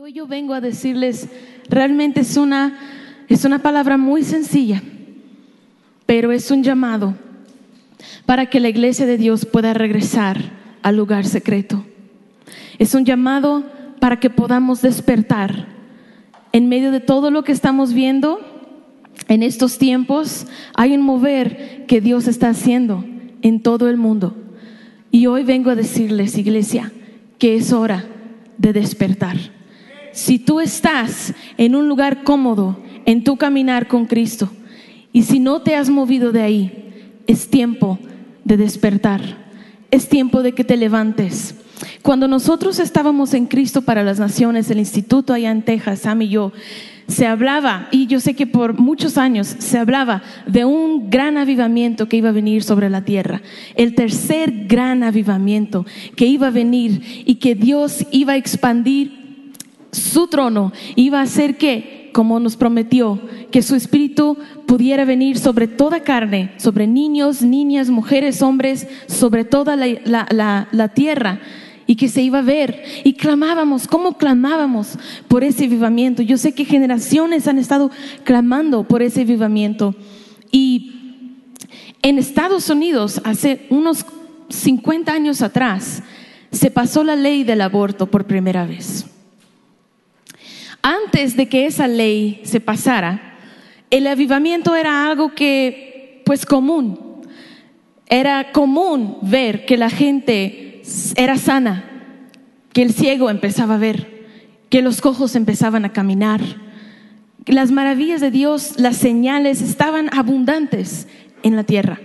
Hoy yo vengo a decirles, realmente es una, es una palabra muy sencilla, pero es un llamado para que la iglesia de Dios pueda regresar al lugar secreto. Es un llamado para que podamos despertar en medio de todo lo que estamos viendo en estos tiempos. Hay un mover que Dios está haciendo en todo el mundo. Y hoy vengo a decirles, iglesia, que es hora de despertar. Si tú estás en un lugar cómodo en tu caminar con Cristo y si no te has movido de ahí, es tiempo de despertar. Es tiempo de que te levantes. Cuando nosotros estábamos en Cristo para las Naciones, el instituto allá en Texas, Sam y yo, se hablaba, y yo sé que por muchos años se hablaba de un gran avivamiento que iba a venir sobre la tierra, el tercer gran avivamiento que iba a venir y que Dios iba a expandir su trono, iba a hacer que, como nos prometió, que su espíritu pudiera venir sobre toda carne, sobre niños, niñas, mujeres, hombres, sobre toda la, la tierra y que se iba a ver. Y clamábamos, ¿cómo clamábamos por ese avivamiento? Yo sé que generaciones han estado clamando por ese avivamiento. Y en Estados Unidos, hace unos 50 años atrás, se pasó la ley del aborto por primera vez. Antes de que esa ley se pasara, el avivamiento era algo que, pues común. Era común ver que la gente era sana, que el ciego empezaba a ver, que los cojos empezaban a caminar. Las maravillas de Dios, las señales estaban abundantes en la tierra.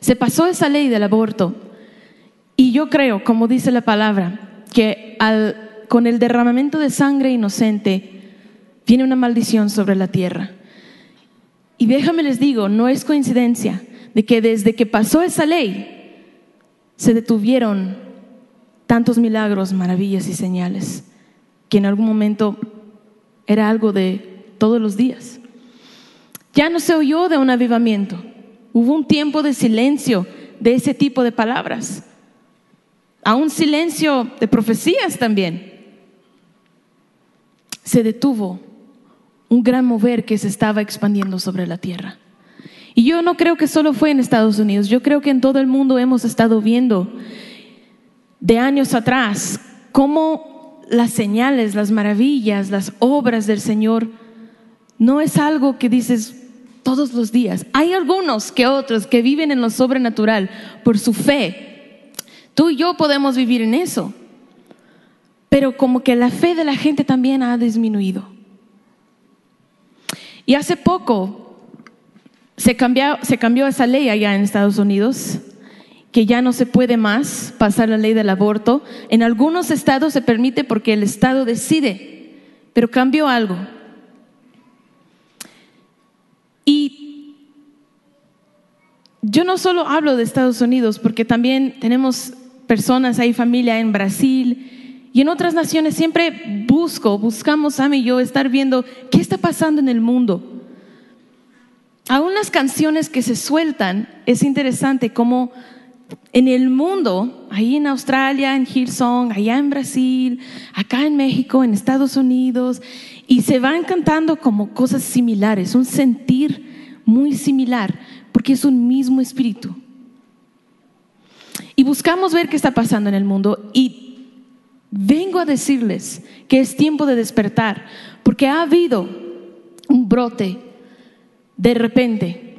Se pasó esa ley del aborto y yo creo, como dice la palabra, que con el derramamiento de sangre inocente viene una maldición sobre la tierra. Y déjame les digo, no es coincidencia de que desde que pasó esa ley, se detuvieron tantos milagros, maravillas y señales que en algún momento era algo de todos los días. Ya no se oyó de un avivamiento. Hubo un tiempo de silencio de ese tipo de palabras. A un silencio de profecías también. Se detuvo un gran mover que se estaba expandiendo sobre la tierra. Y yo no creo que solo fue en Estados Unidos, yo creo que en todo el mundo hemos estado viendo de años atrás cómo las señales, las maravillas, las obras del Señor no es algo que dices todos los días. Hay algunos que otros que viven en lo sobrenatural por su fe. Tú y yo podemos vivir en eso. Pero como que la fe de la gente también ha disminuido. Y hace poco se cambió, esa ley allá en Estados Unidos, que ya no se puede más pasar la ley del aborto. En algunos estados se permite porque el estado decide, pero cambió algo. Y yo no solo hablo de Estados Unidos, porque también tenemos personas, hay familia en Brasil y en otras naciones. Siempre busco, buscamos, Sam y yo, estar viendo qué está pasando en el mundo aún las canciones que se sueltan, es interesante como en el mundo, ahí en Australia, en Hillsong, allá en Brasil, acá en México, en Estados Unidos, y se van cantando como cosas similares, un sentir muy similar, porque es un mismo espíritu. Y buscamos ver qué está pasando en el mundo y vengo a decirles que es tiempo de despertar, porque ha habido un brote de repente,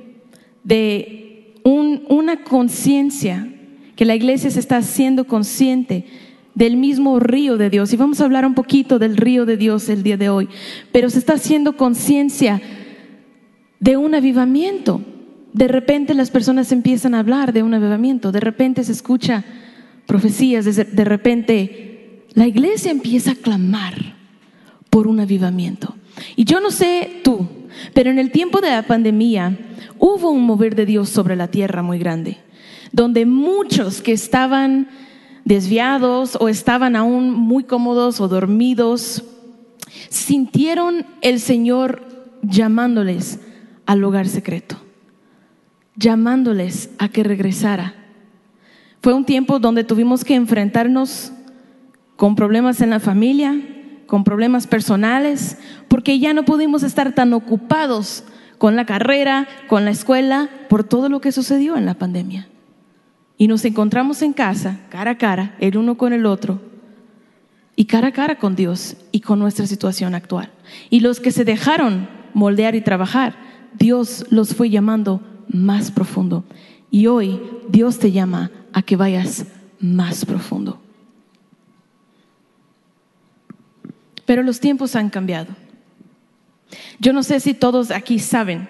de una conciencia, que la iglesia se está haciendo consciente del mismo río de Dios. Y vamos a hablar un poquito del río de Dios el día de hoy, pero se está haciendo conciencia de un avivamiento. De repente las personas empiezan a hablar de un avivamiento, de repente se escucha profecías, de repente la iglesia empieza a clamar por un avivamiento. Y yo no sé tú, pero en el tiempo de la pandemia hubo un mover de Dios sobre la tierra muy grande, donde muchos que estaban desviados o estaban aún muy cómodos o dormidos, sintieron el Señor llamándoles al hogar secreto, llamándoles a que regresara. Fue un tiempo donde tuvimos que enfrentarnos con problemas en la familia, con problemas personales, porque ya no pudimos estar tan ocupados con la carrera, con la escuela, por todo lo que sucedió en la pandemia. Y nos encontramos en casa, cara a cara, el uno con el otro, y cara a cara con Dios y con nuestra situación actual. Y los que se dejaron moldear y trabajar, Dios los fue llamando más profundo. Y hoy Dios te llama a que vayas más profundo. Pero los tiempos han cambiado. Yo no sé si todos aquí saben,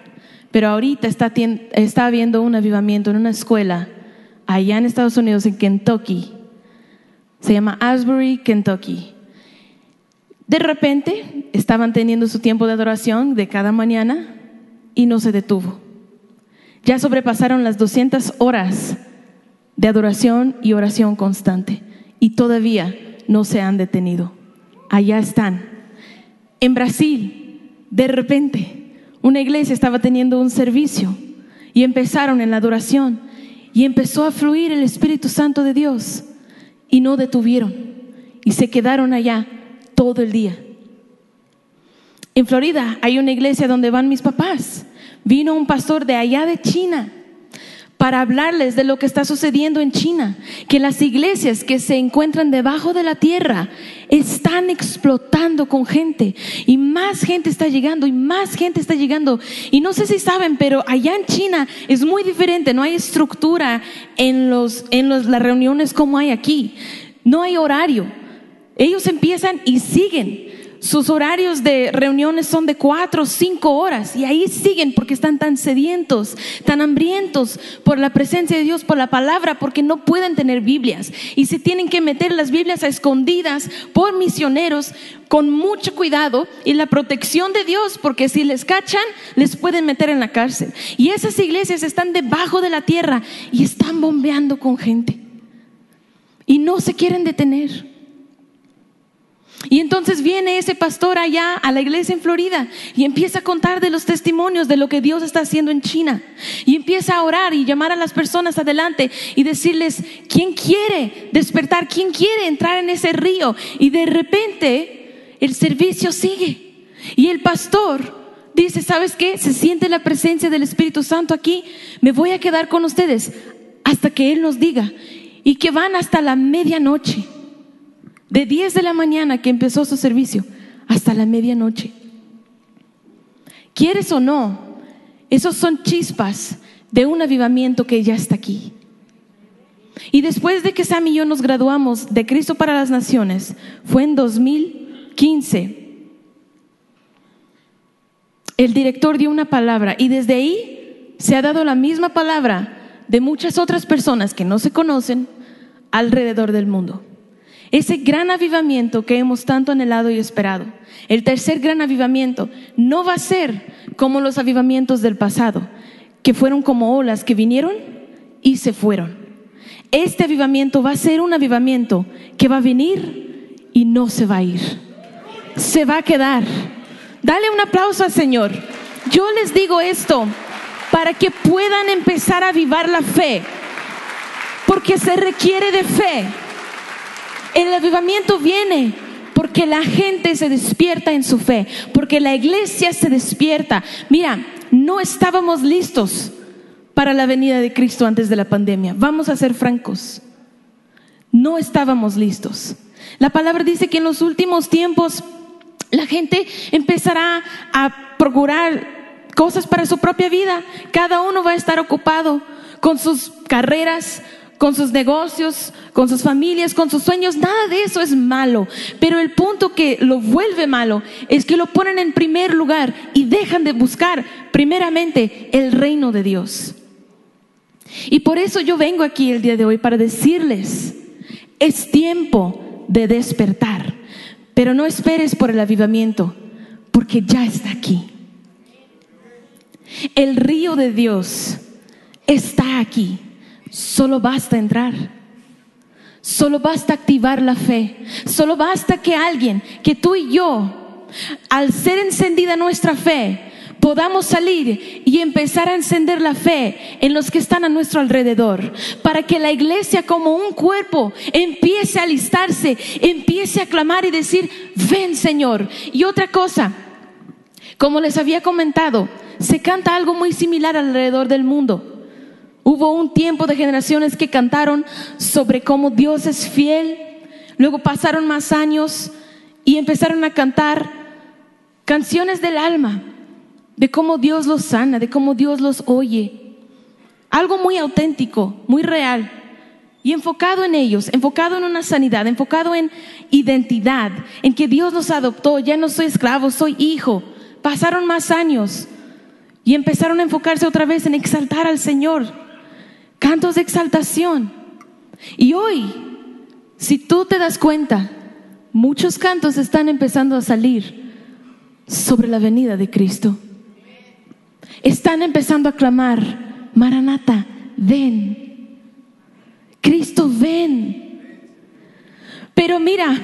pero ahorita está, está habiendo un avivamiento en una escuela allá en Estados Unidos, en Kentucky. Se llama Asbury, Kentucky. De repente estaban teniendo su tiempo de adoración de cada mañana y no se detuvo. Ya sobrepasaron las 200 horas de adoración y oración constante y todavía no se han detenido. Allá están. En Brasil, de repente, una iglesia estaba teniendo un servicio y empezaron en la adoración y empezó a fluir el Espíritu Santo de Dios y no detuvieron y se quedaron allá todo el día. En Florida hay una iglesia donde van mis papás. Vino un pastor de allá de China para hablarles de lo que está sucediendo en China, que las iglesias que se encuentran debajo de la tierra están explotando con gente y más gente está llegando y más gente está llegando. Y no sé si saben, pero allá en China es muy diferente, no hay estructura en, los, en las reuniones como hay aquí, no hay horario. Ellos empiezan y siguen. Sus horarios de reuniones son de cuatro o cinco horas y ahí siguen porque están tan sedientos, tan hambrientos por la presencia de Dios, por la palabra, porque no pueden tener Biblias y se tienen que meter las Biblias a escondidas por misioneros con mucho cuidado y la protección de Dios, porque si les cachan, les pueden meter en la cárcel. Y esas iglesias están debajo de la tierra y están bombeando con gente y no se quieren detener. Y entonces viene ese pastor allá a la iglesia en Florida y empieza a contar de los testimonios de lo que Dios está haciendo en China. Y empieza a orar y llamar a las personas adelante y decirles, ¿quién quiere despertar? ¿Quién quiere entrar en ese río? Y de repente el servicio sigue. Y el pastor dice, ¿sabes qué? Se siente la presencia del Espíritu Santo aquí. Me voy a quedar con ustedes hasta que Él nos diga. Y que van hasta la medianoche de 10 de la mañana que empezó su servicio hasta la medianoche. ¿Quieres o no? Esos son chispas de un avivamiento que ya está aquí. Y después de que Sam y yo nos graduamos de Cristo para las Naciones, fue en 2015, el director dio una palabra y desde ahí se ha dado la misma palabra de muchas otras personas que no se conocen alrededor del mundo ese gran avivamiento que hemos tanto anhelado y esperado. El tercer gran avivamiento no va a ser como los avivamientos del pasado, que fueron como olas que vinieron y se fueron. Este avivamiento va a ser un avivamiento que va a venir y no se va a ir. Se va a quedar. Dale un aplauso al Señor. Yo les digo esto para que puedan empezar a avivar la fe, porque se requiere de fe. El avivamiento viene porque la gente se despierta en su fe, porque la iglesia se despierta. Mira, no estábamos listos para la venida de Cristo antes de la pandemia. Vamos a ser francos. No estábamos listos. La palabra dice que en los últimos tiempos la gente empezará a procurar cosas para su propia vida. Cada uno va a estar ocupado con sus carreras, con sus negocios, con sus familias, con sus sueños, nada de eso es malo. Pero el punto que lo vuelve malo es que lo ponen en primer lugar y dejan de buscar primeramente el reino de Dios. Y por eso yo vengo aquí el día de hoy para decirles, es tiempo de despertar, pero no esperes por el avivamiento, porque ya está aquí. El río de Dios está aquí. Solo basta entrar. Solo basta activar la fe. Solo basta que alguien, que tú y yo, al ser encendida nuestra fe, podamos salir y empezar a encender la fe en los que están a nuestro alrededor, para que la iglesia como un cuerpo empiece a alistarse, empiece a clamar y decir, ven Señor. Y otra cosa, como les había comentado, se canta algo muy similar alrededor del mundo. Hubo un tiempo de generaciones que cantaron sobre cómo Dios es fiel, luego pasaron más años y empezaron a cantar canciones del alma de cómo Dios los sana, de cómo Dios los oye. Algo muy auténtico, muy real. Y enfocado en ellos, enfocado en una sanidad, enfocado en identidad, en que Dios nos adoptó, ya no soy esclavo, soy hijo. Pasaron más años y empezaron a enfocarse otra vez en exaltar al Señor. Cantos de exaltación. Y hoy, si tú te das cuenta, muchos cantos están empezando a salir sobre la venida de Cristo están empezando a clamar, Maranata, ven. Cristo, ven. Pero mira,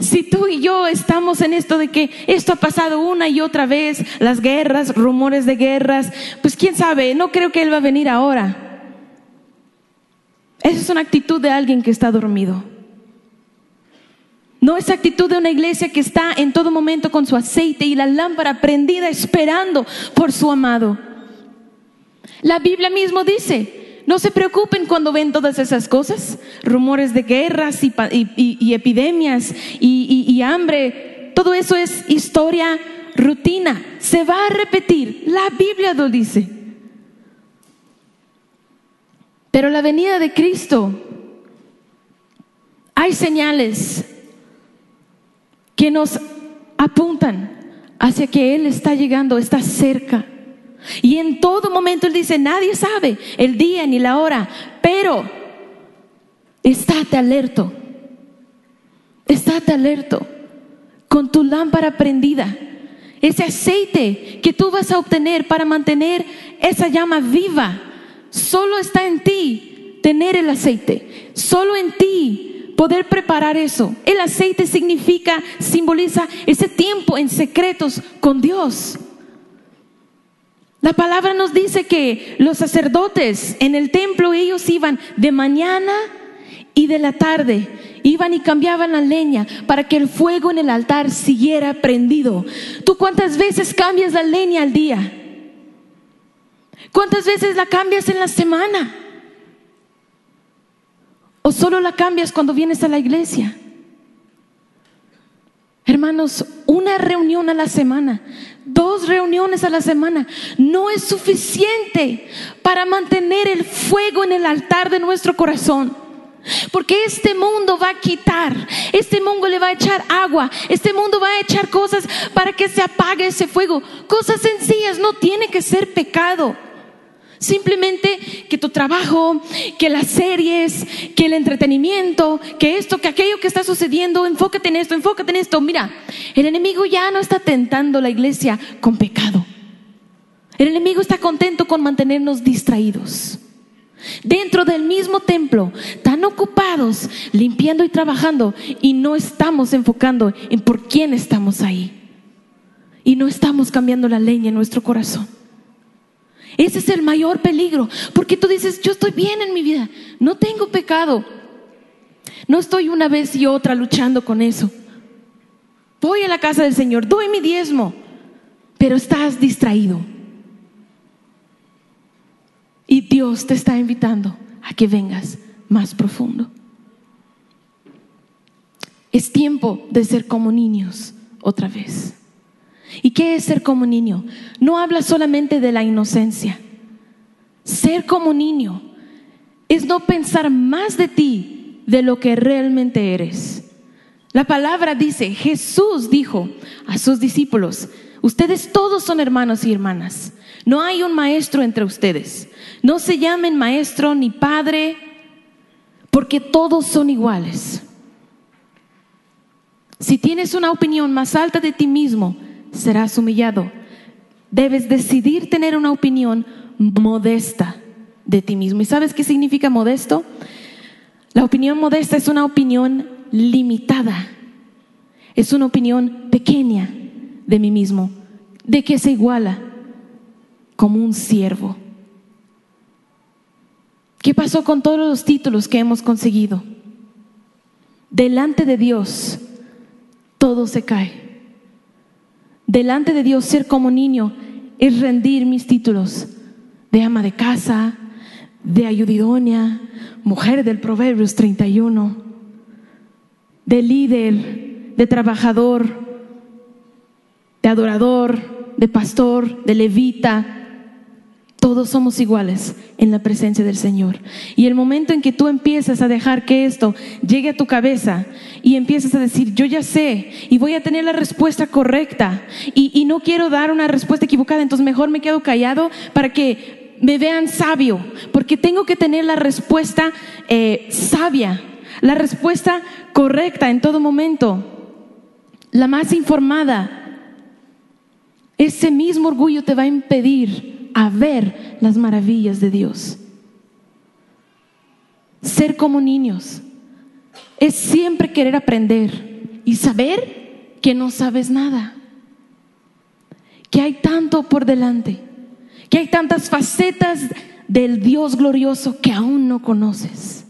si tú y yo estamos en esto de que esto ha pasado una y otra vez, las guerras, rumores de guerras, pues quién sabe, no creo que Él va a venir ahora. Esa es una actitud de alguien que está dormido. No es actitud de una iglesia que está en todo momento con su aceite y la lámpara prendida esperando por su amado. La Biblia mismo dice, no se preocupen cuando ven todas esas cosas, rumores de guerras y, epidemias y hambre. Todo eso es historia rutina. Se va a repetir. La Biblia lo dice. Pero la venida de Cristo, hay señales que nos apuntan hacia que Él está llegando, está cerca. Y en todo momento Él dice, nadie sabe el día ni la hora, pero estate alerto, estate alerto con tu lámpara prendida. Ese aceite que tú vas a obtener para mantener esa llama viva, solo está en ti tener el aceite, solo en ti poder preparar eso. El aceite significa, simboliza ese tiempo en secretos con Dios. La palabra nos dice que los sacerdotes en el templo ellos iban de mañana y de la tarde, iban y cambiaban la leña para que el fuego en el altar siguiera prendido. ¿Tú cuántas veces cambias la leña al día? ¿Cuántas veces la cambias en la semana? ¿O solo la cambias cuando vienes a la iglesia? Hermanos, una reunión a la semana, dos reuniones a la semana, no es suficiente para mantener el fuego en el altar de nuestro corazón. Porque este mundo va a quitar, este mundo le va a echar agua, este mundo va a echar cosas para que se apague ese fuego. Cosas sencillas, no tiene que ser pecado. Simplemente que tu trabajo, que las series, que el entretenimiento, que esto, que aquello que está sucediendo, enfócate en esto, enfócate en esto. Mira, el enemigo ya no está tentando la iglesia con pecado. El enemigo está contento con mantenernos distraídos. Dentro del mismo templo, tan ocupados, limpiando y trabajando, y no estamos enfocando en por quién estamos ahí. Y no estamos cambiando la leña en nuestro corazón. Ese es el mayor peligro, porque tú dices, yo estoy bien en mi vida, no tengo pecado. No estoy una vez y otra luchando con eso. Voy a la casa del Señor, doy mi diezmo, pero estás distraído. Y Dios te está invitando a que vengas más profundo. Es tiempo de ser como niños otra vez. ¿Y qué es ser como niño? No habla solamente de la inocencia. Ser como niño es no pensar más de ti de lo que realmente eres. La palabra dice, Jesús dijo a sus discípulos, ustedes todos son hermanos y hermanas. No hay un maestro entre ustedes. No se llamen maestro ni padre, porque todos son iguales. Si tienes una opinión más alta de ti mismo, serás humillado. Debes decidir tener una opinión modesta de ti mismo. ¿Y sabes qué significa modesto? La opinión modesta es una opinión limitada. Es una opinión pequeña de mí mismo, de que se iguala como un siervo. ¿Qué pasó con todos los títulos que hemos conseguido? Delante de Dios, todo se cae. Delante de Dios, ser como niño es rendir mis títulos de ama de casa, de ayudidonia, mujer del Proverbios 31, de líder, de trabajador, de adorador, de pastor, de levita, todos somos iguales en la presencia del Señor. Y el momento en que tú empiezas a dejar que esto llegue a tu cabeza y empiezas a decir, yo ya sé y voy a tener la respuesta correcta y, no quiero dar una respuesta equivocada, entonces mejor me quedo callado para que me vean sabio, porque tengo que tener la respuesta eh, sabia, la respuesta correcta en todo momento, la más informada. Ese mismo orgullo te va a impedir a ver las maravillas de Dios. Ser como niños. Es siempre querer aprender y saber que no sabes nada, que hay tanto por delante, que hay tantas facetas del Dios glorioso que aún no conoces,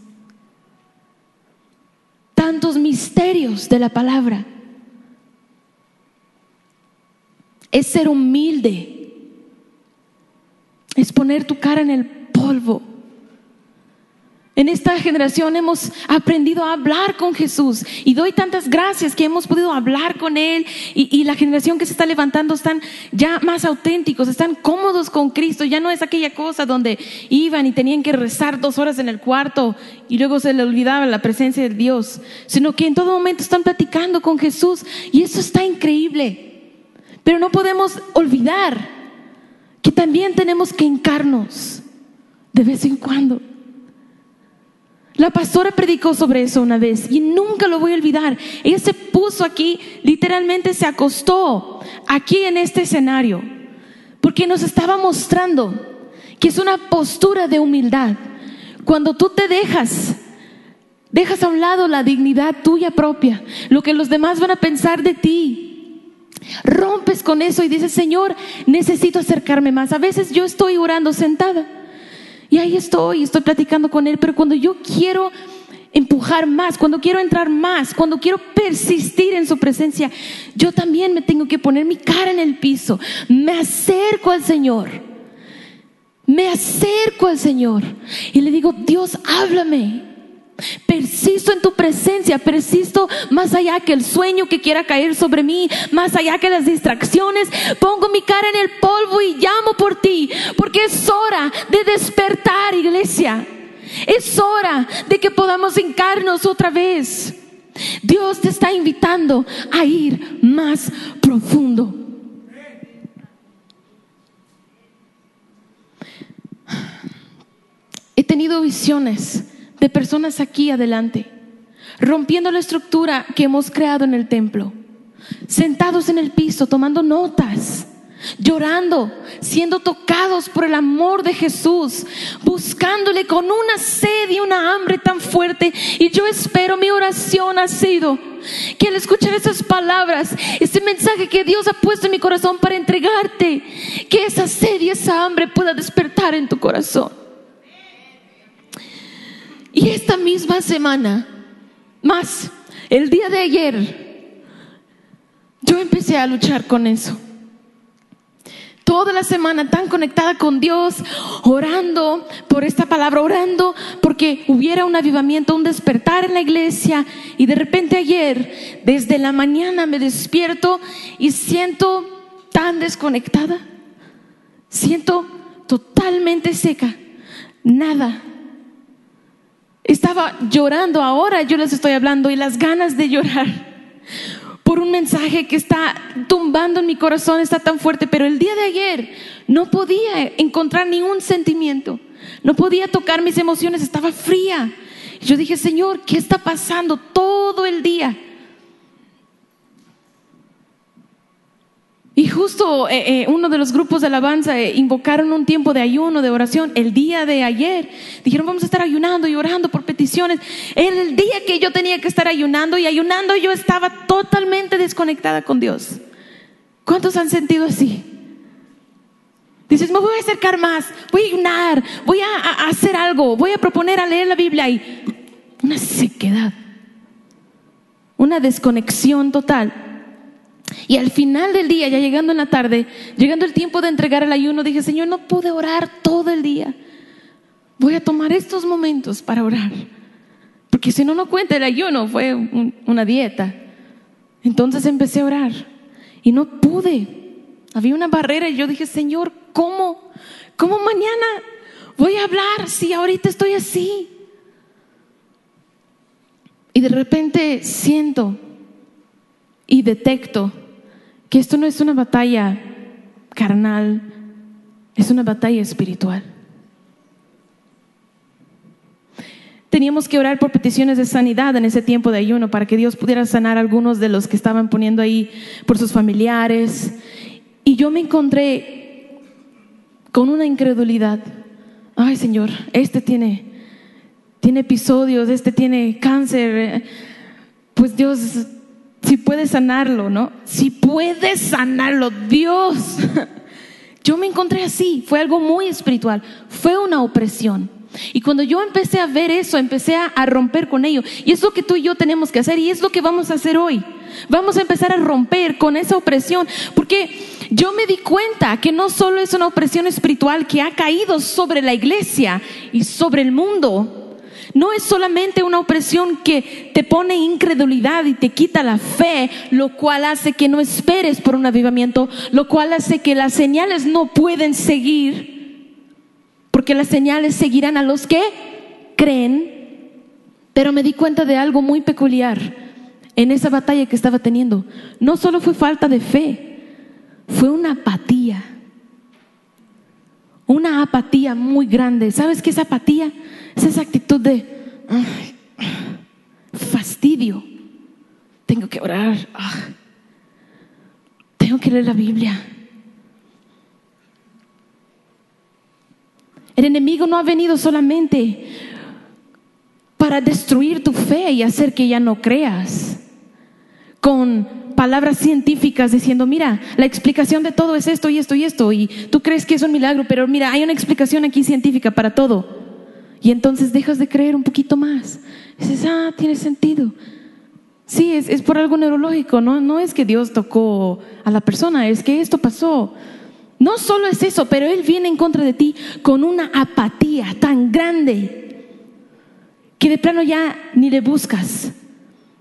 tantos misterios de la palabra. Es ser humilde es poner tu cara en el polvo. En esta generación hemos aprendido a hablar con Jesús y doy tantas gracias que hemos podido hablar con Él y, la generación que se está levantando están ya más auténticos, están cómodos con Cristo, ya no es aquella cosa donde iban y tenían que rezar dos horas en el cuarto y luego se le olvidaba la presencia de Dios, sino que en todo momento están platicando con Jesús y eso está increíble. Pero no podemos olvidar que también tenemos que hincarnos de vez en cuando. La pastora predicó sobre eso una vez y nunca lo voy a olvidar. Ella se puso aquí, literalmente se acostó aquí en este escenario, porque nos estaba mostrando que es una postura de humildad. Cuando tú te dejas, dejas a un lado la dignidad tuya propia, lo que los demás van a pensar de ti, Rompes con eso y dices, Señor, necesito acercarme más. A veces yo estoy orando sentada y ahí estoy, estoy platicando con Él, pero cuando yo quiero empujar más, cuando quiero entrar más, cuando quiero persistir en su presencia, yo también me tengo que poner mi cara en el piso. Me acerco al Señor. Me acerco al Señor y le digo, Dios, háblame. Persisto en tu presencia, persisto más allá que el sueño que quiera caer sobre mí, más allá que las distracciones. Pongo mi cara en el polvo y llamo por ti, porque es hora de despertar, iglesia. Es hora de que podamos hincarnos otra vez. Dios te está invitando a ir más profundo. He tenido visiones de personas aquí adelante, rompiendo la estructura que hemos creado en el templo, sentados en el piso, tomando notas, llorando, siendo tocados por el amor de Jesús, buscándole con una sed y una hambre tan fuerte. Y yo espero, mi oración ha sido que al escuchar esas palabras, ese mensaje que Dios ha puesto en mi corazón para entregarte, que esa sed y esa hambre pueda despertar en tu corazón. Y esta misma semana, más, el día de ayer, yo empecé a luchar con eso. Toda la semana tan conectada con Dios, orando por esta palabra, orando porque hubiera un avivamiento, un despertar en la iglesia. Y de repente ayer, desde la mañana me despierto y siento tan desconectada. Siento totalmente seca. Nada estaba llorando, ahora yo les estoy hablando y las ganas de llorar por un mensaje que está tumbando en mi corazón, está tan fuerte, pero el día de ayer no podía encontrar ningún sentimiento, no podía tocar mis emociones, estaba fría. Yo dije, Señor, ¿qué está pasando todo el día? Y justo eh, eh, uno de los grupos de alabanza eh, invocaron un tiempo de ayuno, de oración, el día de ayer. Dijeron, vamos a estar ayunando y orando por peticiones. El día que yo tenía que estar ayunando y ayunando yo estaba totalmente desconectada con Dios. ¿Cuántos han sentido así? Dices, me voy a acercar más, voy a ayunar, voy a, hacer algo, voy a proponer a leer la Biblia y una sequedad, una desconexión total. Y al final del día, ya llegando en la tarde, llegando el tiempo de entregar el ayuno, dije, Señor, no pude orar todo el día. Voy a tomar estos momentos para orar. Porque si no, no cuenta el ayuno, fue una dieta. Entonces empecé a orar y no pude. Había una barrera y yo dije, Señor, ¿cómo? ¿Cómo mañana voy a hablar si ahorita estoy así? Y de repente siento y detecto que esto no es una batalla carnal, es una batalla espiritual. Teníamos que orar por peticiones de sanidad en ese tiempo de ayuno para que Dios pudiera sanar a algunos de los que estaban poniendo ahí por sus familiares. Y yo me encontré con una incredulidad. Ay, Señor, este tiene, tiene episodios, este tiene cáncer. Pues Dios, si puede sanarlo, ¿no? Si puede sanarlo, Dios. Yo me encontré así, fue algo muy espiritual, fue una opresión. Y cuando yo empecé a ver eso, empecé a, romper con ello. Y es lo que tú y yo tenemos que hacer y es lo que vamos a hacer hoy. Vamos a empezar a romper con esa opresión. Porque yo me di cuenta que no solo es una opresión espiritual que ha caído sobre la iglesia y sobre el mundo. No es solamente una opresión que te pone incredulidad y te quita la fe, lo cual hace que no esperes por un avivamiento, lo cual hace que las señales no pueden seguir porque las señales seguirán a los que creen. Pero me di cuenta de algo muy peculiar en esa batalla que estaba teniendo. No solo fue falta de fe, fue una apatía. Una apatía muy grande. ¿Sabes qué es apatía? Es esa actitud de fastidio. Tengo que orar. Tengo que leer la Biblia. El enemigo no ha venido solamente para destruir tu fe y hacer que ya no creas. Con palabras científicas diciendo, mira, la explicación de todo es esto y esto y esto, y tú crees que es un milagro, pero mira, hay una explicación aquí científica para todo. Y entonces dejas de creer un poquito más. dices, ah, tiene sentido. Sí, es, es por algo neurológico, ¿no? no es que Dios tocó a la persona, es que esto pasó. No solo es eso, pero Él viene en contra de ti con una apatía tan grande que de plano ya ni le buscas.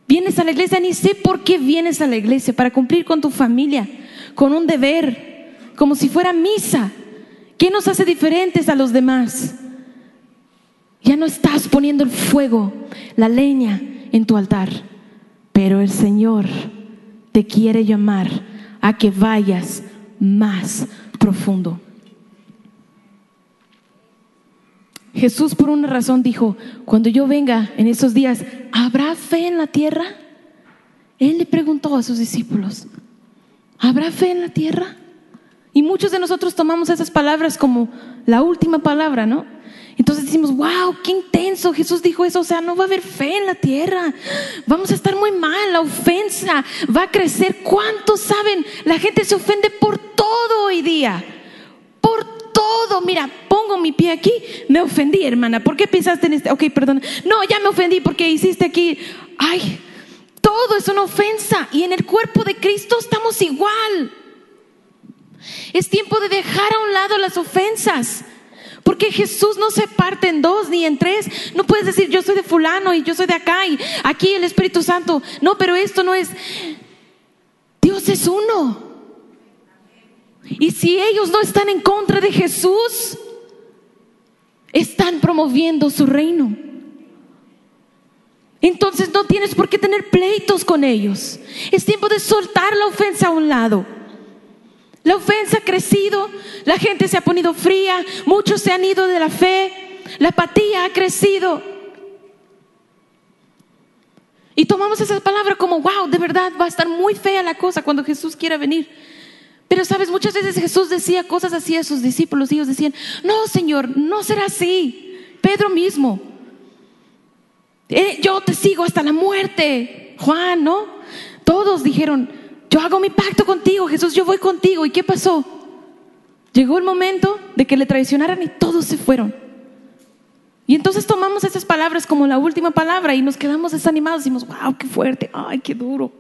Vienes a la iglesia, ni sé por qué vienes a la iglesia, para cumplir con tu familia, con un deber, como si fuera misa. ¿Qué nos hace diferentes a los demás? Ya no estás poniendo el fuego, la leña en tu altar, pero el Señor te quiere llamar a que vayas más profundo. Jesús por una razón dijo, cuando yo venga en esos días, ¿habrá fe en la tierra? Él le preguntó a sus discípulos, ¿habrá fe en la tierra? Y muchos de nosotros tomamos esas palabras como la última palabra, ¿no? Entonces decimos, wow, qué intenso, Jesús dijo eso, o sea, no va a haber fe en la tierra, vamos a estar muy mal, la ofensa va a crecer. ¿Cuántos saben? La gente se ofende por todo hoy día, por todo. Mira, pongo mi pie aquí, me ofendí, hermana, ¿por qué pisaste en este? Ok, perdón, no, ya me ofendí porque hiciste aquí. Ay, todo es una ofensa y en el cuerpo de Cristo estamos igual. Es tiempo de dejar a un lado las ofensas. Porque Jesús no se parte en dos ni en tres. No puedes decir yo soy de fulano y yo soy de acá y aquí el Espíritu Santo. No, pero esto no es... Dios es uno. Y si ellos no están en contra de Jesús, están promoviendo su reino. Entonces no tienes por qué tener pleitos con ellos. Es tiempo de soltar la ofensa a un lado. La ofensa ha crecido, la gente se ha ponido fría, muchos se han ido de la fe, la apatía ha crecido. Y tomamos esa palabra como, wow, de verdad va a estar muy fea la cosa cuando Jesús quiera venir. Pero sabes, muchas veces Jesús decía cosas así a sus discípulos y ellos decían, no, Señor, no será así. Pedro mismo, eh, yo te sigo hasta la muerte. Juan, ¿no? Todos dijeron, yo hago mi pacto contigo, Jesús, yo voy contigo. ¿Y qué pasó? Llegó el momento de que le traicionaran y todos se fueron. Y entonces tomamos esas palabras como la última palabra y nos quedamos desanimados. Decimos, wow, qué fuerte, ay, qué duro.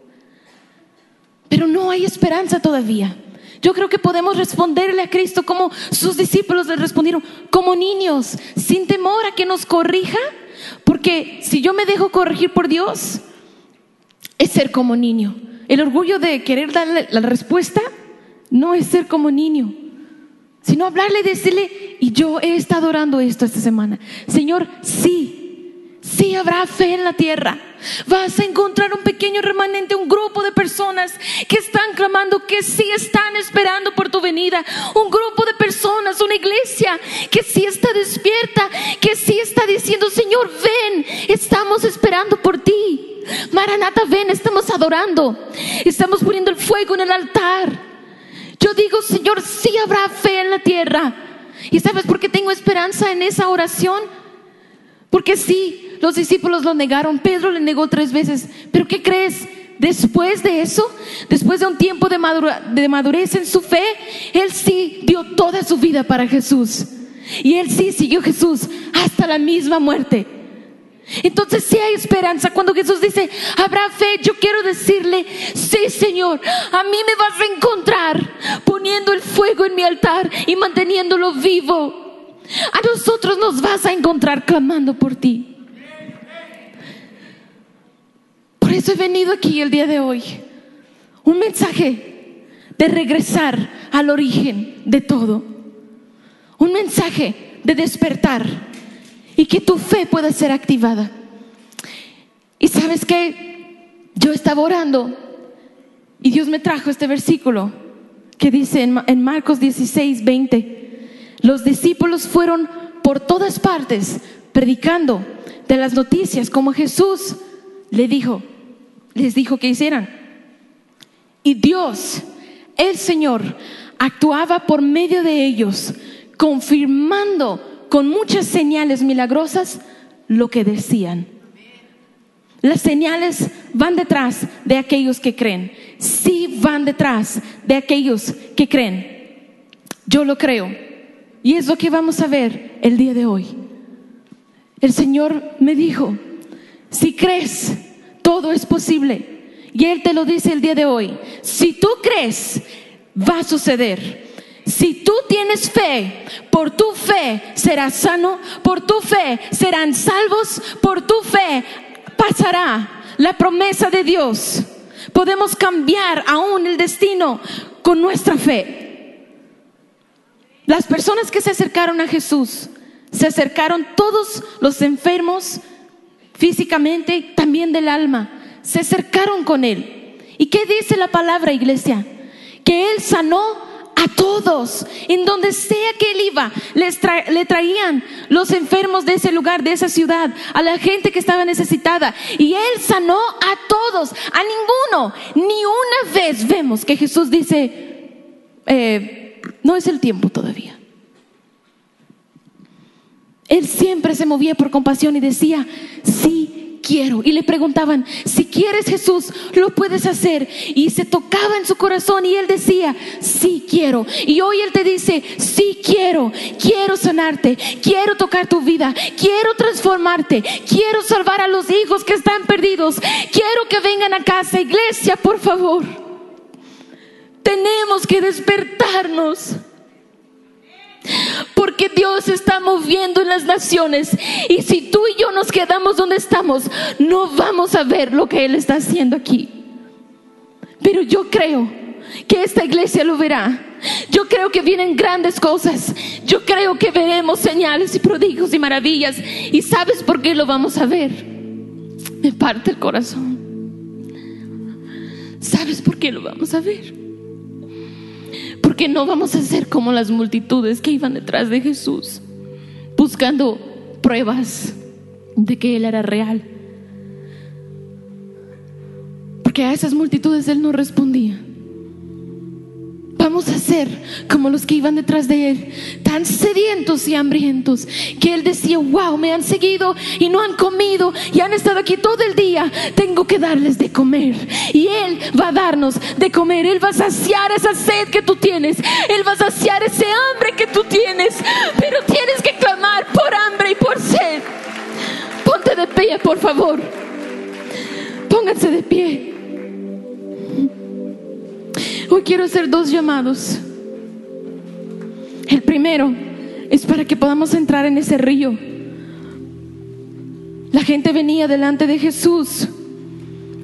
Pero no hay esperanza todavía. Yo creo que podemos responderle a Cristo como sus discípulos le respondieron, como niños, sin temor a que nos corrija, porque si yo me dejo corregir por Dios, es ser como niño. El orgullo de querer darle la respuesta no es ser como niño sino hablarle decirle, y yo he estado orando esto esta semana, Señor, sí, sí habrá fe en la tierra. Vas a encontrar un pequeño remanente, un grupo de personas que están clamando, que sí están esperando por tu venida. Un grupo de personas, una iglesia que sí está despierta, que sí está diciendo, Señor, ven, estamos esperando por ti. Maranata, ven, estamos adorando. Estamos poniendo el fuego en el altar. Yo digo, Señor, sí habrá fe en la tierra. ¿Y sabes por qué tengo esperanza en esa oración? Porque sí, los discípulos lo negaron, Pedro le negó tres veces, pero ¿qué crees? Después de eso, después de un tiempo de, madurez en su fe, él sí dio toda su vida para Jesús. Y él sí siguió a Jesús hasta la misma muerte. Entonces si hay esperanza. Cuando Jesús dice, habrá fe, yo quiero decirle, sí Señor, a mí me vas a encontrar poniendo el fuego en mi altar y manteniéndolo vivo. A nosotros nos vas a encontrar clamando por ti. Por eso he venido aquí el día de hoy. Un mensaje de regresar al origen de todo. Un mensaje de despertar y que tu fe pueda ser activada. Y sabes que yo estaba orando y Dios me trajo este versículo que dice en, Marcos 16, 20, los discípulos fueron por todas partes predicando de las noticias como Jesús le dijo, les dijo que hicieran. Y Dios, el Señor, actuaba por medio de ellos, confirmando con muchas señales milagrosas lo que decían. Las señales van detrás de aquellos que creen. Sí van detrás de aquellos que creen. Yo lo creo. Y es lo que vamos a ver el día de hoy. El Señor me dijo, si crees, todo es posible. Y Él te lo dice el día de hoy. Si tú crees, va a suceder. Si tú tienes fe, por tu fe serás sano, por tu fe serán salvos, por tu fe pasará la promesa de Dios. Podemos cambiar aún el destino con nuestra fe. Las personas que se acercaron a Jesús, se acercaron todos los enfermos físicamente, también del alma, se acercaron con Él. ¿Y qué dice la palabra, iglesia? Que Él sanó a todos, en donde sea que él iba, les le traían los enfermos de ese lugar, de esa ciudad, a la gente que estaba necesitada. Y él sanó a todos, a ninguno. Ni una vez vemos que Jesús dice, eh, no es el tiempo todavía. Él siempre se movía por compasión y decía, sí, quiero. Y le preguntaban, si quieres Jesús, lo puedes hacer. Y se tocaba en su corazón y él decía, sí quiero. Y hoy él te dice, sí quiero, quiero sanarte, quiero tocar tu vida, quiero transformarte, quiero salvar a los hijos que están perdidos, quiero que vengan a casa, iglesia, por favor. Tenemos que despertarnos. Porque Dios está moviendo en las naciones. Y si tú y yo nos quedamos donde estamos, no vamos a ver lo que Él está haciendo aquí. Pero yo creo que esta iglesia lo verá. Yo creo que vienen grandes cosas. Yo creo que veremos señales y prodigios y maravillas. ¿Y sabes por qué lo vamos a ver? Me parte el corazón. ¿Sabes por qué lo vamos a ver? Porque no vamos a ser como las multitudes que iban detrás de Jesús, buscando pruebas de que Él era real. Porque a esas multitudes Él no respondía. Vamos a ser como los que iban detrás de Él, tan sedientos y hambrientos, que Él decía, wow, me han seguido y no han comido y han estado aquí todo el día, tengo que darles de comer. Y Él va a darnos de comer, Él va a saciar esa sed que tú tienes, Él va a saciar ese hambre que tú tienes, pero tienes que clamar por hambre y por sed. Ponte de pie, por favor. Pónganse de pie. Hoy quiero hacer dos llamados. El primero es para que podamos entrar en ese río. La gente venía delante de Jesús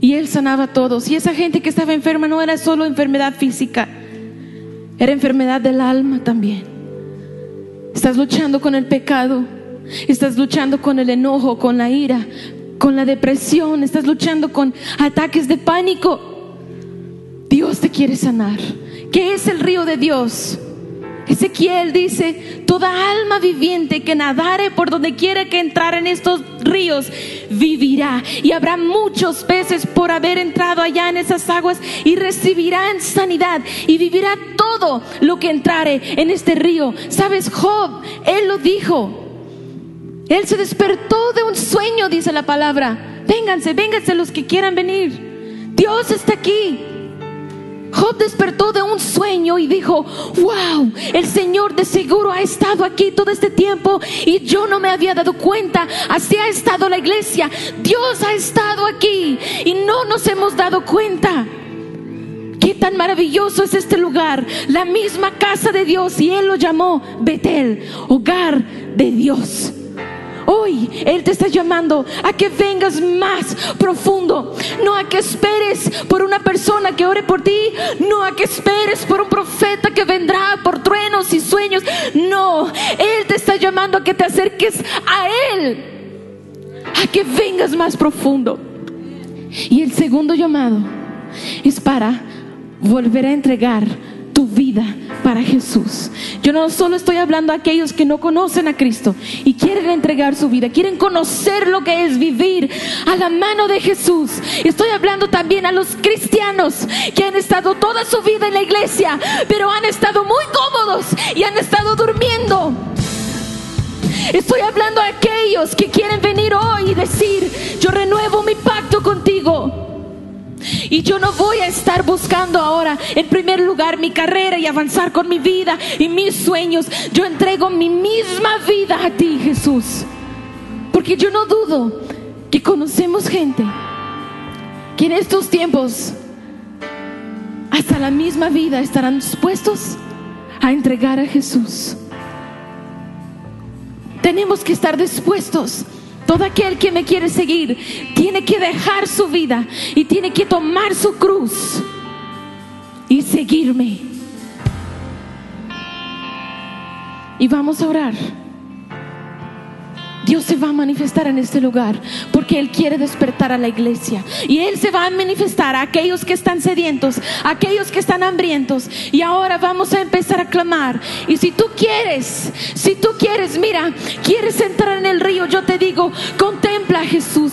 y Él sanaba a todos. Y esa gente que estaba enferma no era solo enfermedad física, era enfermedad del alma también. Estás luchando con el pecado, estás luchando con el enojo, con la ira, con la depresión, estás luchando con ataques de pánico. Dios te quiere sanar. ¿Qué es el río de Dios? Ezequiel dice, toda alma viviente que nadare por donde quiera que entrar en estos ríos, vivirá. Y habrá muchos peces por haber entrado allá en esas aguas y recibirán sanidad y vivirá todo lo que entrare en este río. ¿Sabes? Job, él lo dijo. Él se despertó de un sueño, dice la palabra. Vénganse, vénganse los que quieran venir. Dios está aquí. Job despertó de un sueño y dijo, wow, el Señor de seguro ha estado aquí todo este tiempo y yo no me había dado cuenta. Así ha estado la iglesia. Dios ha estado aquí y no nos hemos dado cuenta. Qué tan maravilloso es este lugar, la misma casa de Dios y Él lo llamó Betel, hogar de Dios. Hoy Él te está llamando a que vengas más profundo, no a que esperes por una persona que ore por ti, no a que esperes por un profeta que vendrá por truenos y sueños, no, Él te está llamando a que te acerques a Él, a que vengas más profundo. Y el segundo llamado es para volver a entregar tu vida para Jesús. Yo no solo estoy hablando a aquellos que no conocen a Cristo y quieren entregar su vida, quieren conocer lo que es vivir a la mano de Jesús. Estoy hablando también a los cristianos que han estado toda su vida en la iglesia, pero han estado muy cómodos y han estado durmiendo. Estoy hablando a aquellos que quieren venir hoy y decir, Yo no voy a estar buscando ahora en primer lugar mi carrera y avanzar con mi vida y mis sueños. Yo entrego mi misma vida a ti, Jesús. Porque yo no dudo que conocemos gente que en estos tiempos hasta la misma vida estarán dispuestos a entregar a Jesús. Tenemos que estar dispuestos todo aquel que me quiere seguir tiene que dejar su vida y tiene que tomar su cruz y seguirme. Y vamos a orar. Dios se va a manifestar en este lugar porque Él quiere despertar a la iglesia. Y Él se va a manifestar a aquellos que están sedientos, a aquellos que están hambrientos. Y ahora vamos a empezar a clamar. Y si tú quieres, si tú quieres, mira, quieres entrar en el río, yo te digo, contempla a Jesús.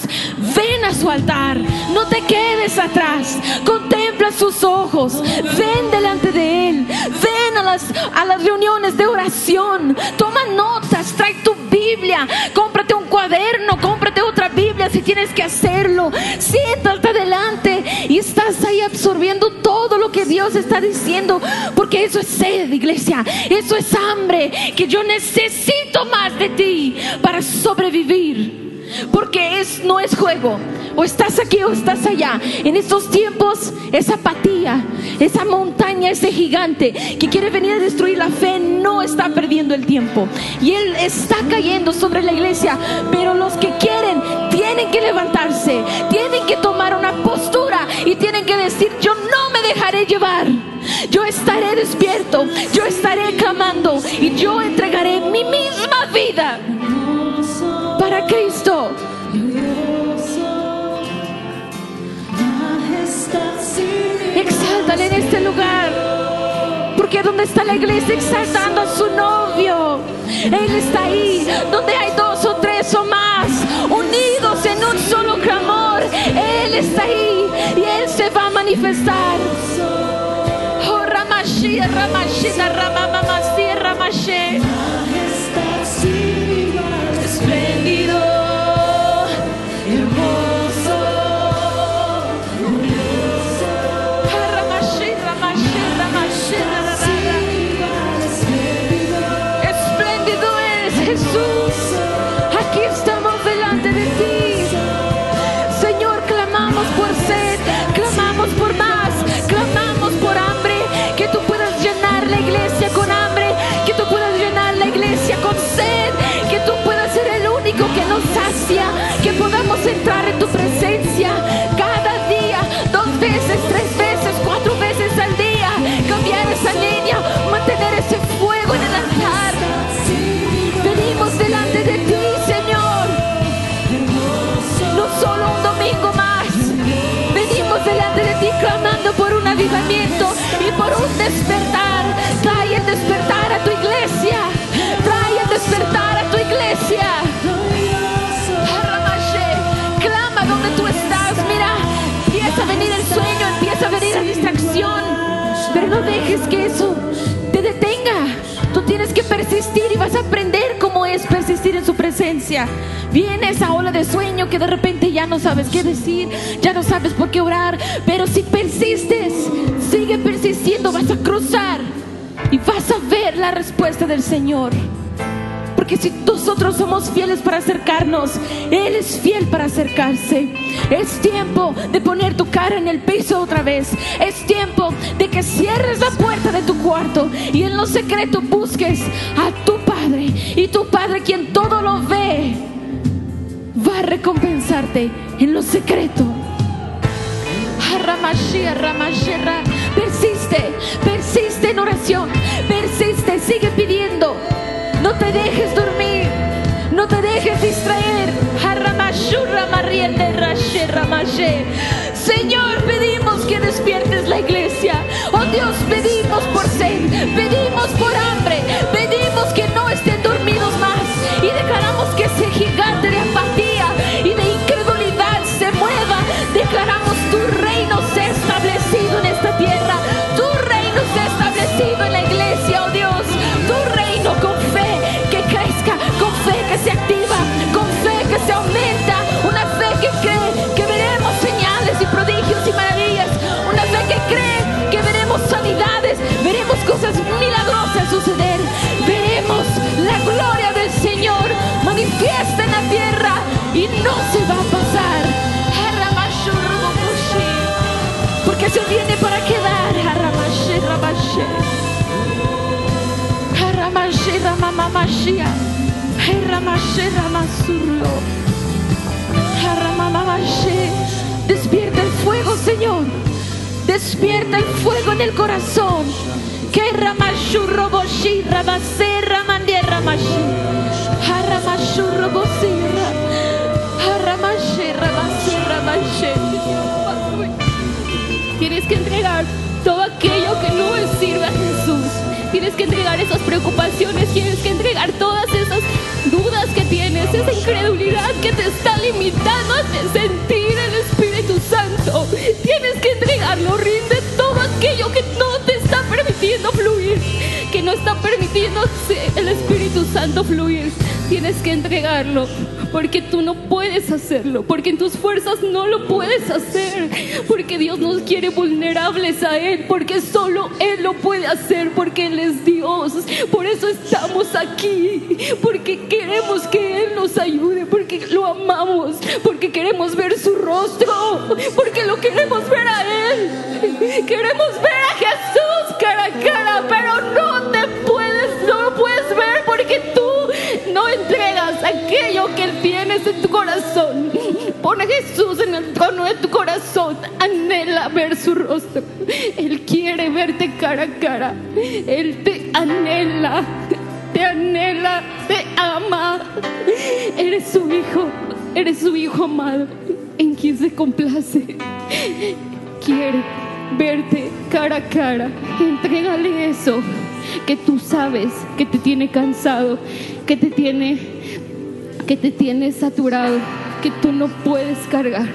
Ven a su altar. No te quedes atrás. Contempla sus ojos. Ven delante de Él. Ven a las, a las reuniones de oración. Toma notas. Trae tu Biblia cómprate un cuaderno, cómprate otra Biblia si tienes que hacerlo. Siéntate adelante y estás ahí absorbiendo todo lo que Dios está diciendo, porque eso es sed, iglesia, eso es hambre, que yo necesito más de ti para sobrevivir. Porque es, no es juego. O estás aquí o estás allá. En estos tiempos, esa apatía, esa montaña, ese gigante que quiere venir a destruir la fe, no está perdiendo el tiempo. Y Él está cayendo sobre la iglesia. Pero los que quieren, tienen que levantarse, tienen que tomar una postura y tienen que decir, yo no me dejaré llevar. Yo estaré despierto, yo estaré clamando y yo entregaré mi misma vida para Cristo. En este lugar. Porque donde está la iglesia exaltando a su novio. Él está ahí. Donde hay dos o tres o más unidos en un solo clamor. Él está ahí y Él se va a manifestar. Oh, Ramash Ramashia, Ramashina, Ramamamasi, Ramashe. Viene esa ola de sueño que de repente ya no sabes qué decir, ya no sabes por qué orar. Pero si persistes, sigue persistiendo, vas a cruzar y vas a ver la respuesta del Señor. Porque si nosotros somos fieles para acercarnos, Él es fiel para acercarse. Es tiempo de poner tu cara en el piso otra vez. Es tiempo de que cierres la puerta de tu cuarto y en lo secreto busques a tu. Y tu Padre, quien todo lo ve, va a recompensarte en lo secreto. Ramashera. Persiste, persiste en oración, persiste, sigue pidiendo. No te dejes dormir, no te dejes distraer. Ramashe. Señor, pedimos que despiertes Se viene para quedar. Despierta el fuego, Señor. Despierta el fuego en el corazón. Que ramashurro boshi, ramase, ramandie, ramashi. Haramashurro boshi, ra- Haramashe, ramase, ramashe. Tienes que entregar todo aquello que no sirve a Jesús. Tienes que entregar esas preocupaciones, tienes que entregar todas esas dudas que tienes, esa incredulidad que te está limitando a sentir el Espíritu Santo. Tienes que entregarlo, rinde todo aquello que no te está permitiendo fluir, que no está permitiendo el Espíritu Santo fluir. Tienes que entregarlo, porque tú no puedes hacerlo, porque en tus fuerzas no lo puedes hacer, porque Dios nos quiere vulnerables a Él, porque solo Él lo puede hacer, porque Él es Dios. Por eso estamos aquí, porque queremos que Él nos ayude, porque lo amamos, porque queremos ver su rostro, porque lo queremos ver a Él. Queremos ver a Jesús cara a cara, pero no te porque tú no entregas aquello que tienes en tu corazón. Pon a Jesús en el trono de tu corazón. Anhela ver su rostro. Él quiere verte cara a cara. Él te anhela. Te anhela. Te ama. Eres su hijo. Eres su hijo amado. En quien se complace. Quiere verte cara a cara. Entrégale eso que tú sabes que te tiene cansado, que te tiene que te tiene saturado, que tú no puedes cargar,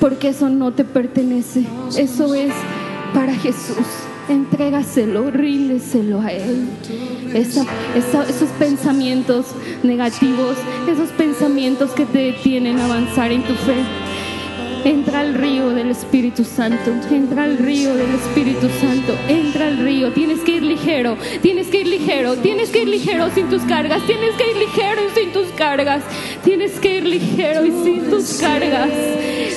porque eso no te pertenece. Eso es para Jesús. Entrégaselo, ríndeselo a Él. Esos pensamientos negativos, esos pensamientos que te detienen a avanzar en tu fe. Entra al río del Espíritu Santo, entra al río del Espíritu Santo, entra al río. Tienes que ir ligero, tienes que ir ligero, tienes que ir ligero sin tus cargas, tienes que ir ligero y sin tus cargas, tienes que ir ligero y sin tus cargas.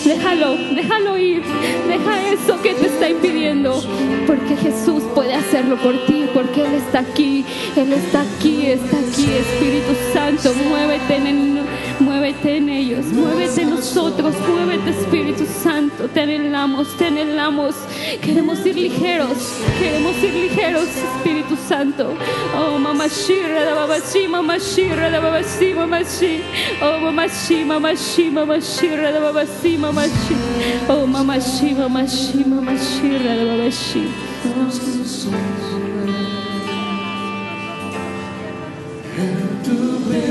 Déjalo, déjalo ir, deja eso que te está impidiendo, porque Jesús puede hacerlo por ti, porque Él está aquí, Él está aquí, está aquí, Espíritu Santo, muévete en, muévete en ellos, muévete en nosotros, muévete Espíritu Santo, te anhelamos, te anhelamos, queremos ir ligeros, queremos ir ligeros, Espíritu Santo. Oh, da babashi, mamashira, da babashi. Oh, mamashi, mamashira, da babashi, mamashi. Oh, mamashi, mamashi, mamashira, da babashi. Vamos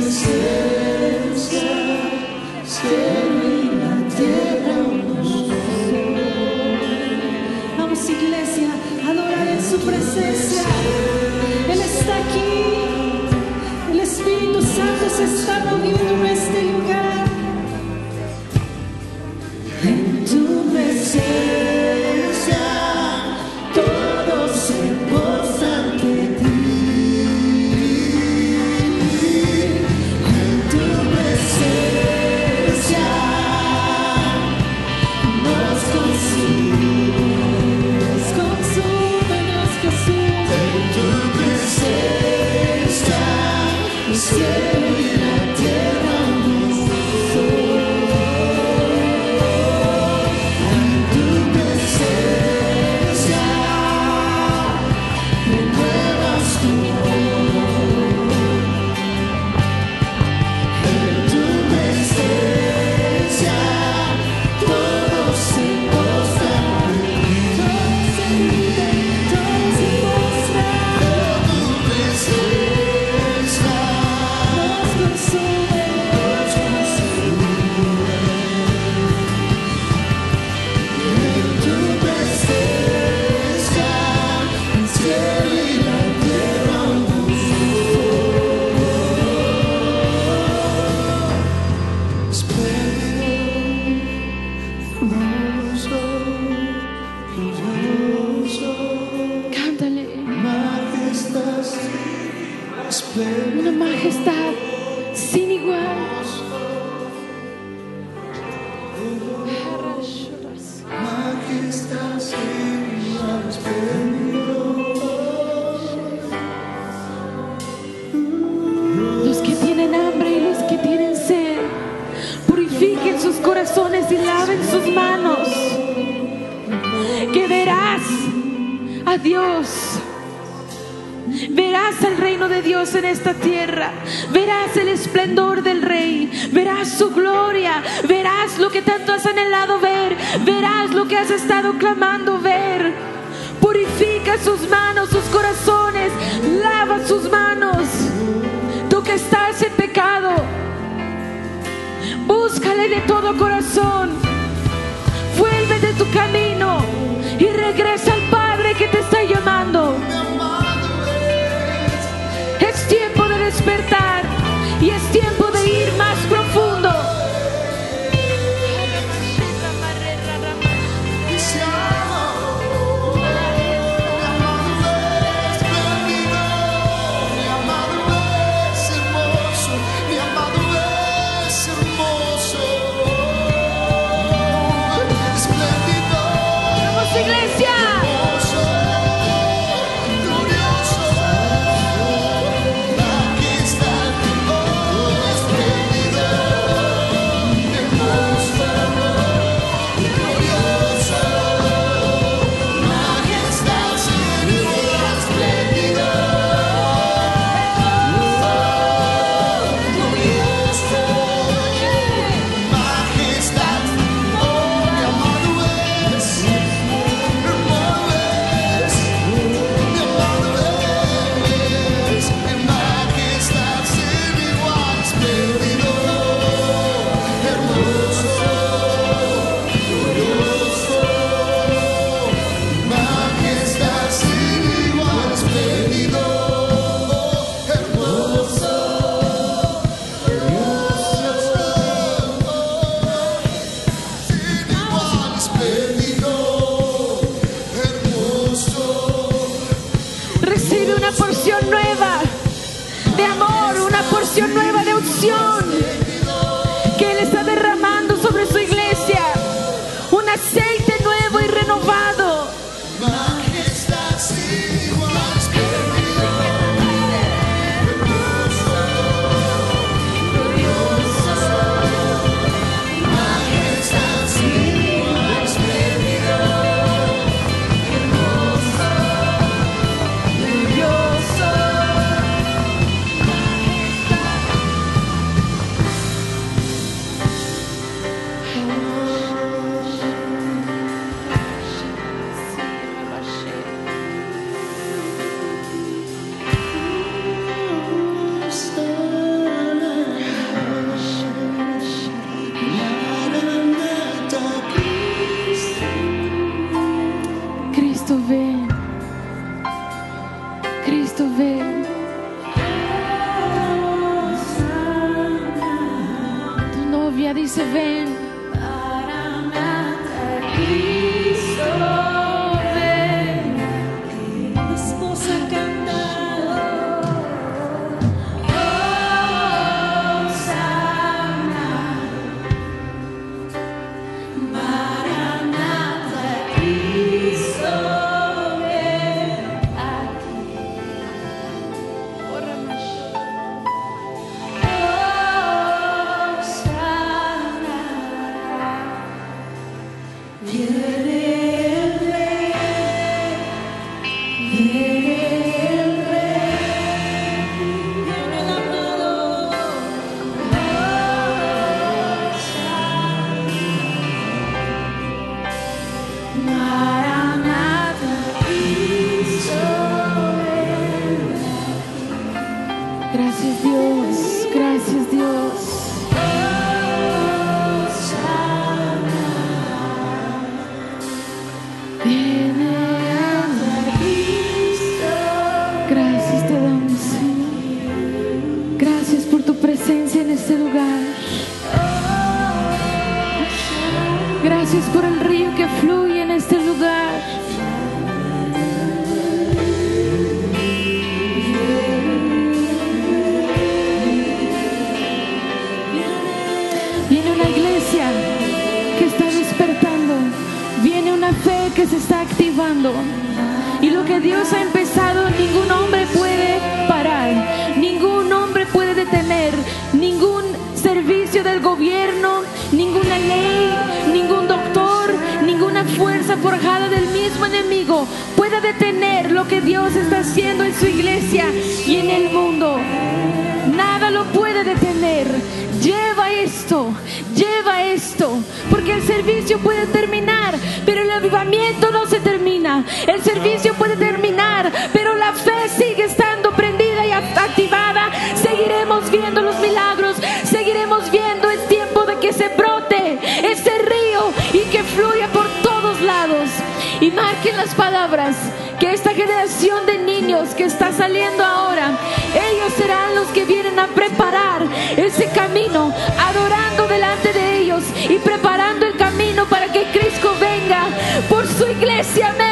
iglesia, a adorar en su presencia. Él está aquí. El Espíritu Santo se está moviendo en este lugar. El esplendor del Rey. Verás su gloria. Verás lo que tanto has anhelado ver. Verás lo que has estado clamando ver. Purifica sus manos, sus corazones. Lava sus manos. Tú que estás en pecado, búscale de todo corazón. Vuelve de tu camino y regresa al Padre que te está llamando. Es tiempo de despertar y es tiempo fe que se está activando. Y lo que Dios ha empezado, ningún hombre puede parar. Ningún hombre puede detener. Ningún servicio del gobierno, ninguna ley, ningún doctor, ninguna fuerza forjada del mismo enemigo puede detener lo que Dios está haciendo en su iglesia y en el mundo. Nada lo puede detener. Lleva esto, lleva esto, porque el servicio puede terminar, pero el avivamiento no se termina. El servicio puede terminar, pero la fe sigue estando prendida y activada. Seguiremos viendo los milagros, seguiremos viendo el tiempo de que se brote ese río y que fluya por todos lados. Y marquen las palabras que esta generación de niños que está saliendo ahora, ellos serán los que vienen a preparar ese camino, adorando delante de y preparando el camino para que Cristo venga por su iglesia. Amén.